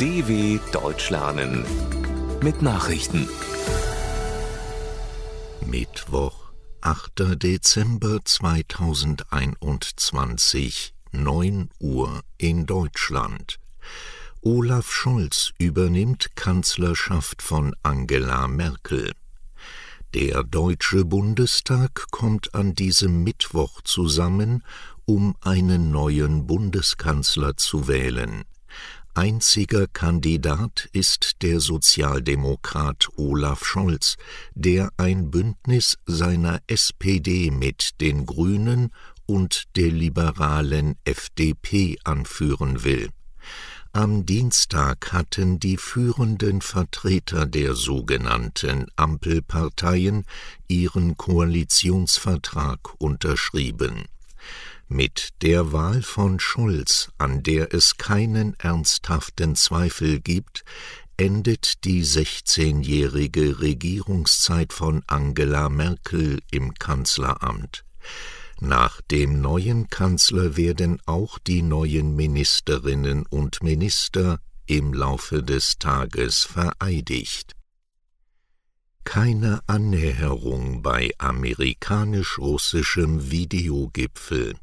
DW Deutsch lernen mit Nachrichten. Mittwoch, 8. Dezember 2021, 9 Uhr in Deutschland. Olaf Scholz übernimmt Kanzlerschaft von Angela Merkel. Der Deutsche Bundestag kommt an diesem Mittwoch zusammen, um einen neuen Bundeskanzler zu wählen. Einziger Kandidat ist der Sozialdemokrat Olaf Scholz, der ein Bündnis seiner SPD mit den Grünen und der liberalen FDP anführen will. Am Dienstag hatten die führenden Vertreter der sogenannten Ampelparteien ihren Koalitionsvertrag unterschrieben. Mit der Wahl von Schulz, an der es keinen ernsthaften Zweifel gibt, endet die 16-jährige Regierungszeit von Angela Merkel im Kanzleramt. Nach dem neuen Kanzler werden auch die neuen Ministerinnen und Minister im Laufe des Tages vereidigt. Keine Annäherung bei amerikanisch-russischem Videogipfel.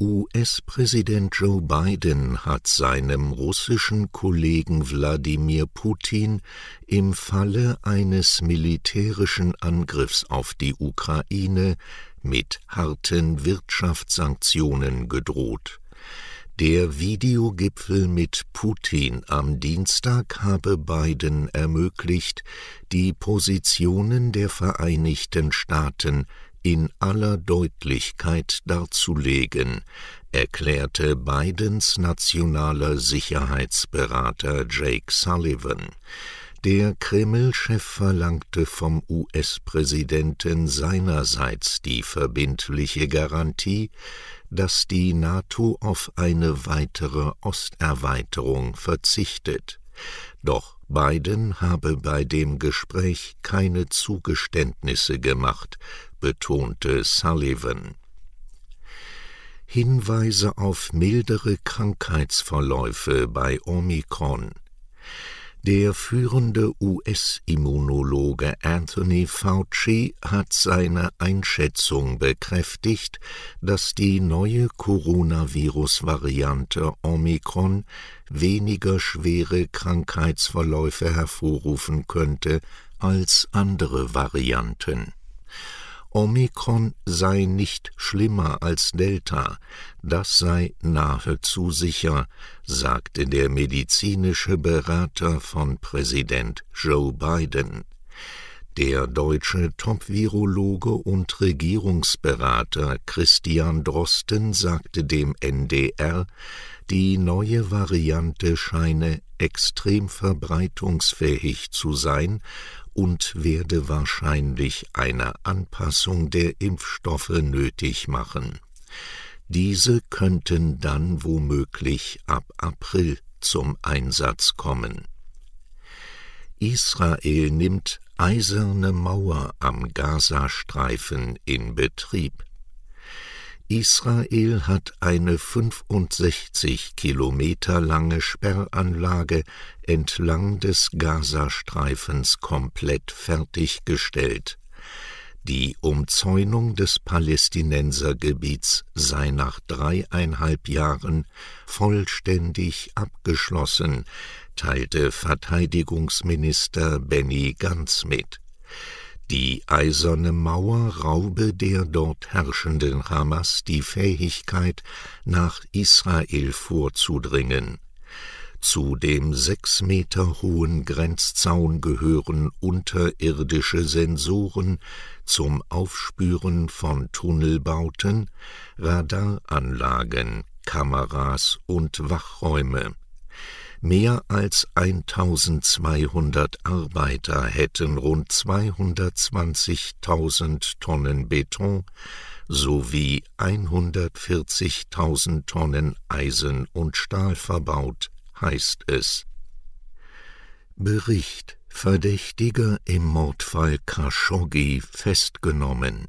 US-Präsident Joe Biden hat seinem russischen Kollegen Wladimir Putin im Falle eines militärischen Angriffs auf die Ukraine mit harten Wirtschaftssanktionen gedroht. Der Videogipfel mit Putin am Dienstag habe Biden ermöglicht, die Positionen der Vereinigten Staaten in aller Deutlichkeit darzulegen, erklärte Bidens nationaler Sicherheitsberater Jake Sullivan. Der Kreml-Chef verlangte vom US-Präsidenten seinerseits die verbindliche Garantie, dass die NATO auf eine weitere Osterweiterung verzichtet. Doch Biden habe bei dem Gespräch keine Zugeständnisse gemacht, betonte Sullivan. Hinweise auf mildere Krankheitsverläufe bei Omikron. Der führende US-Immunologe Anthony Fauci hat seine Einschätzung bekräftigt, dass die neue Coronavirus-Variante Omikron weniger schwere Krankheitsverläufe hervorrufen könnte als andere Varianten. Omikron sei nicht schlimmer als Delta, das sei nahezu sicher, sagte der medizinische Berater von Präsident Joe Biden. Der deutsche Top-Virologe und Regierungsberater Christian Drosten sagte dem NDR, die neue Variante scheine extrem verbreitungsfähig zu sein und werde wahrscheinlich eine Anpassung der Impfstoffe nötig machen. Diese könnten dann womöglich ab April zum Einsatz kommen. Israel nimmt eiserne Mauer am Gazastreifen in Betrieb. Israel hat eine 65 Kilometer lange Sperranlage entlang des Gazastreifens komplett fertiggestellt. Die Umzäunung des Palästinensergebiets sei nach dreieinhalb Jahren vollständig abgeschlossen, teilte Verteidigungsminister Benny Gantz mit. Die eiserne Mauer raube der dort herrschenden Hamas die Fähigkeit, nach Israel vorzudringen. Zu dem sechs Meter hohen Grenzzaun gehören unterirdische Sensoren zum Aufspüren von Tunnelbauten, Radaranlagen, Kameras und Wachräume. Mehr als 1200 Arbeiter hätten rund 220.000 Tonnen Beton sowie 140.000 Tonnen Eisen und Stahl verbaut, heißt es. Bericht Verdächtiger im Mordfall Khashoggi festgenommen.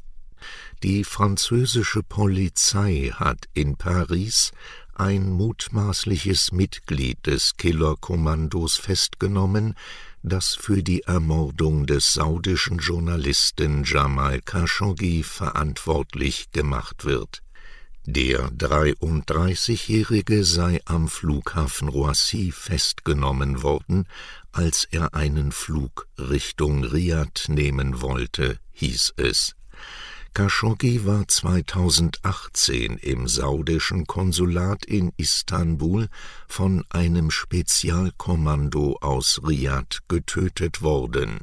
Die französische Polizei hat in Paris ein mutmaßliches Mitglied des Killerkommandos festgenommen, das für die Ermordung des saudischen Journalisten Jamal Khashoggi verantwortlich gemacht wird. Der 33-Jährige sei am Flughafen Roissy festgenommen worden, als er einen Flug Richtung Riad nehmen wollte, hieß es. Khashoggi war 2018 im saudischen Konsulat in Istanbul von einem Spezialkommando aus Riad getötet worden.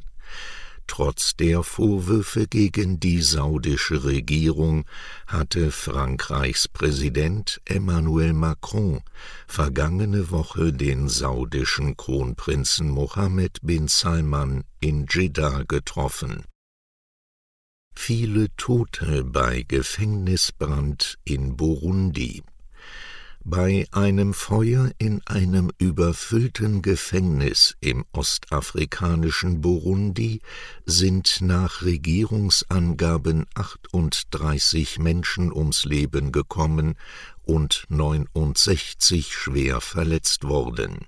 Trotz der Vorwürfe gegen die saudische Regierung hatte Frankreichs Präsident Emmanuel Macron vergangene Woche den saudischen Kronprinzen Mohammed bin Salman in Jeddah getroffen viele Tote bei Gefängnisbrand in Burundi. Bei einem Feuer in einem überfüllten Gefängnis im ostafrikanischen Burundi sind nach Regierungsangaben 38 Menschen ums Leben gekommen und 69 schwer verletzt worden.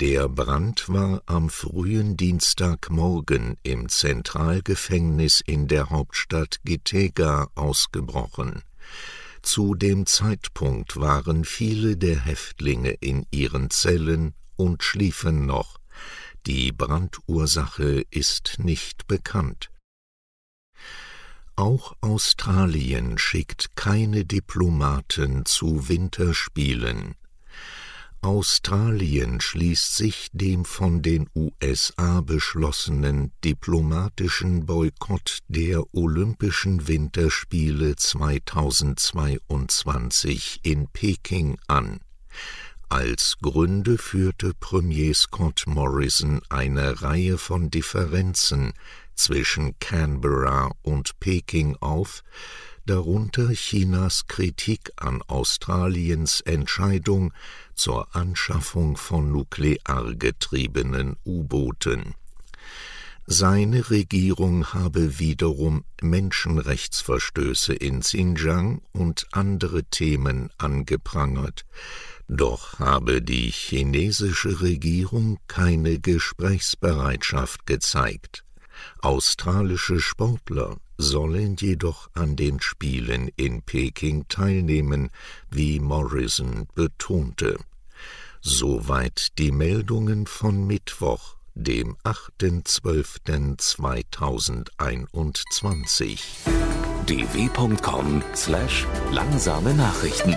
Der Brand war am frühen Dienstagmorgen im Zentralgefängnis in der Hauptstadt Gitega ausgebrochen. Zu dem Zeitpunkt waren viele der Häftlinge in ihren Zellen und schliefen noch. Die Brandursache ist nicht bekannt. Auch Australien schickt keine Diplomaten zu Winterspielen. Australien schließt sich dem von den USA beschlossenen diplomatischen Boykott der Olympischen Winterspiele 2022 in Peking an. Als Gründe führte Premier Scott Morrison eine Reihe von Differenzen zwischen Canberra und Peking auf, darunter Chinas Kritik an Australiens Entscheidung zur Anschaffung von nuklear getriebenen U-Booten. Seine Regierung habe wiederum Menschenrechtsverstöße in Xinjiang und andere Themen angeprangert, doch habe die chinesische Regierung keine Gesprächsbereitschaft gezeigt. Australische Sportler sollen jedoch an den Spielen in Peking teilnehmen, wie Morrison betonte. Soweit die Meldungen von Mittwoch, dem 8.12.2021. dw.com/langsame Nachrichten